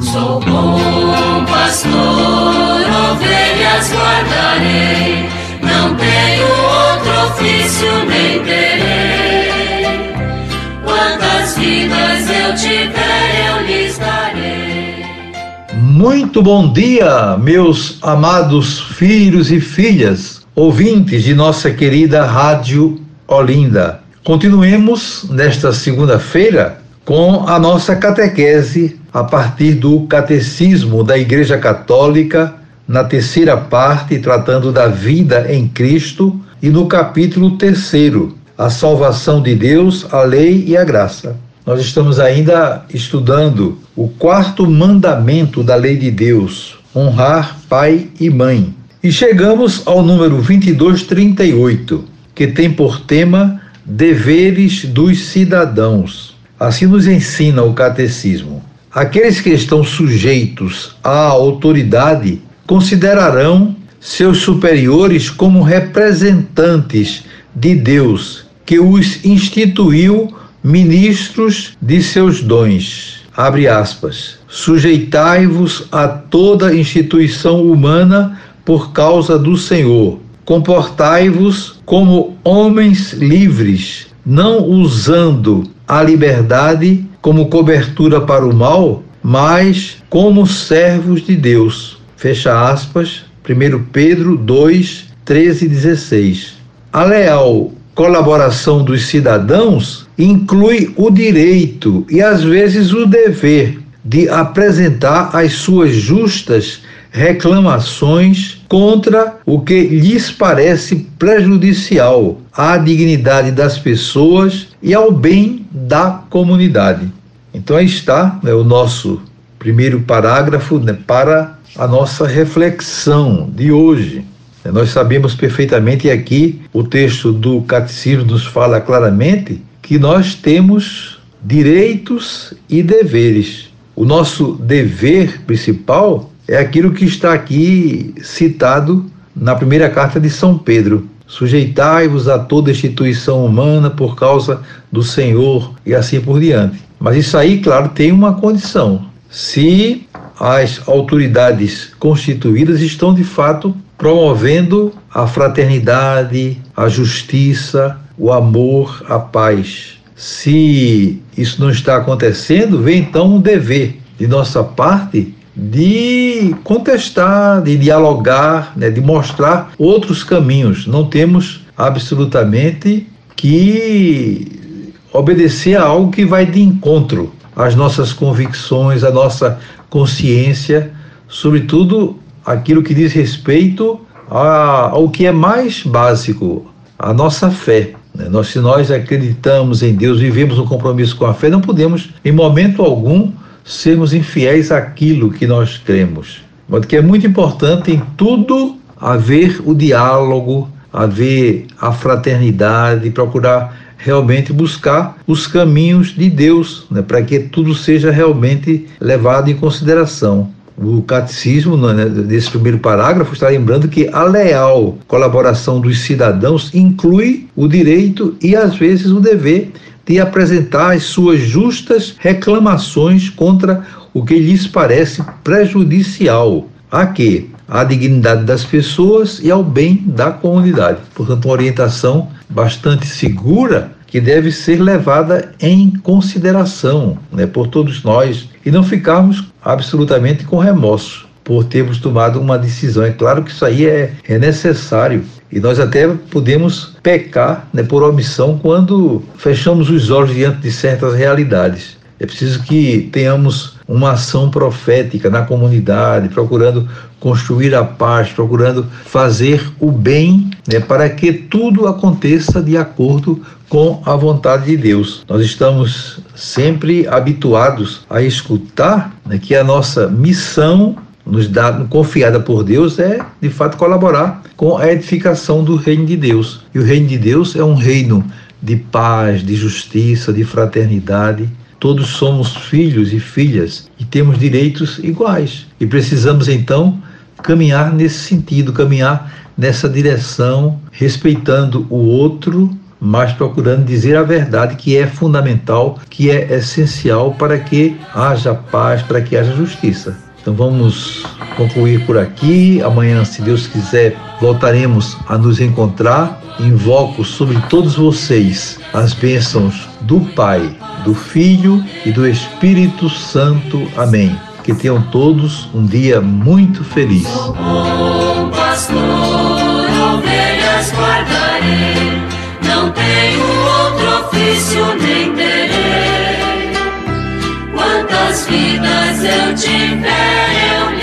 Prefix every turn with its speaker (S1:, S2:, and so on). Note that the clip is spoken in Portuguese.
S1: Sou bom pastor, ovelhas guardarei, não tenho outro ofício nem terei. Quantas vidas eu tiver, eu lhes darei.
S2: Muito bom dia, meus amados filhos e filhas, ouvintes de nossa querida Rádio Olinda. Continuemos nesta segunda-feira com a nossa catequese a partir do Catecismo da Igreja Católica, na terceira parte, tratando da vida em Cristo, e no capítulo terceiro, a salvação de Deus, a lei e a graça. Nós estamos ainda estudando o quarto mandamento da lei de Deus, honrar pai e mãe. E chegamos ao número 2238, que tem por tema deveres dos cidadãos. Assim nos ensina o catecismo. Aqueles que estão sujeitos à autoridade considerarão seus superiores como representantes de Deus, que os instituiu ministros de seus dons. Abre aspas. Sujeitai-vos a toda instituição humana por causa do Senhor. Comportai-vos como homens livres, não usando a liberdade como cobertura para o mal, mas como servos de Deus. Fecha aspas, 1 Pedro 2, 13 e 16. A leal colaboração dos cidadãos inclui o direito e às vezes o dever de apresentar as suas justas reclamações contra o que lhes parece prejudicial à dignidade das pessoas e ao bem da comunidade. Então aí está né, o nosso primeiro parágrafo né, para a nossa reflexão de hoje. Nós sabemos perfeitamente, aqui o texto do Catecismo nos fala claramente, que nós temos direitos e deveres. O nosso dever principal é aquilo que está aqui citado na primeira carta de São Pedro. Sujeitai-vos a toda instituição humana por causa do Senhor e assim por diante. Mas isso aí, claro, tem uma condição. Se as autoridades constituídas estão de fato promovendo a fraternidade, a justiça, o amor, a paz. Se isso não está acontecendo, vem então um dever de nossa parte de contestar, de dialogar, né, de mostrar outros caminhos. Não temos absolutamente que obedecer a algo que vai de encontro às nossas convicções, à nossa consciência, sobretudo aquilo que diz respeito a, ao que é mais básico, a nossa fé. Né? Nós, se nós acreditamos em Deus, vivemos um compromisso com a fé, não podemos, em momento algum, sermos infiéis àquilo que nós cremos. Mas que é muito importante em tudo haver o diálogo, haver a fraternidade, procurar realmente buscar os caminhos de Deus, né, para que tudo seja realmente levado em consideração. O catecismo, né, nesse primeiro parágrafo, está lembrando que a leal colaboração dos cidadãos inclui o direito e, às vezes, o dever de apresentar as suas justas reclamações contra o que lhes parece prejudicial a quê? À dignidade das pessoas e ao bem da comunidade. Portanto, uma orientação bastante segura que deve ser levada em consideração né, por todos nós e não ficarmos absolutamente com remorso por termos tomado uma decisão. É claro que isso aí é, é necessário, e nós até podemos pecar né, por omissão quando fechamos os olhos diante de certas realidades. É preciso que tenhamos uma ação profética na comunidade, procurando construir a paz, procurando fazer o bem, né, para que tudo aconteça de acordo com a vontade de Deus. Nós estamos sempre habituados a escutar né, que a nossa missão nos dá, confiada por Deus é, de fato, colaborar com a edificação do reino de Deus. E o reino de Deus é um reino de paz, de justiça, de fraternidade. Todos somos filhos e filhas e temos direitos iguais. E precisamos, então, caminhar nesse sentido, caminhar nessa direção, respeitando o outro, mas procurando dizer a verdade que é fundamental, que é essencial para que haja paz, para que haja justiça. Então vamos concluir por aqui. Amanhã, se Deus quiser, voltaremos a nos encontrar. Invoco sobre todos vocês as bênçãos do Pai, do Filho e do Espírito Santo. Amém. Que tenham todos um dia muito feliz.
S1: Não tenho outro ofício nem terei vidas eu te eu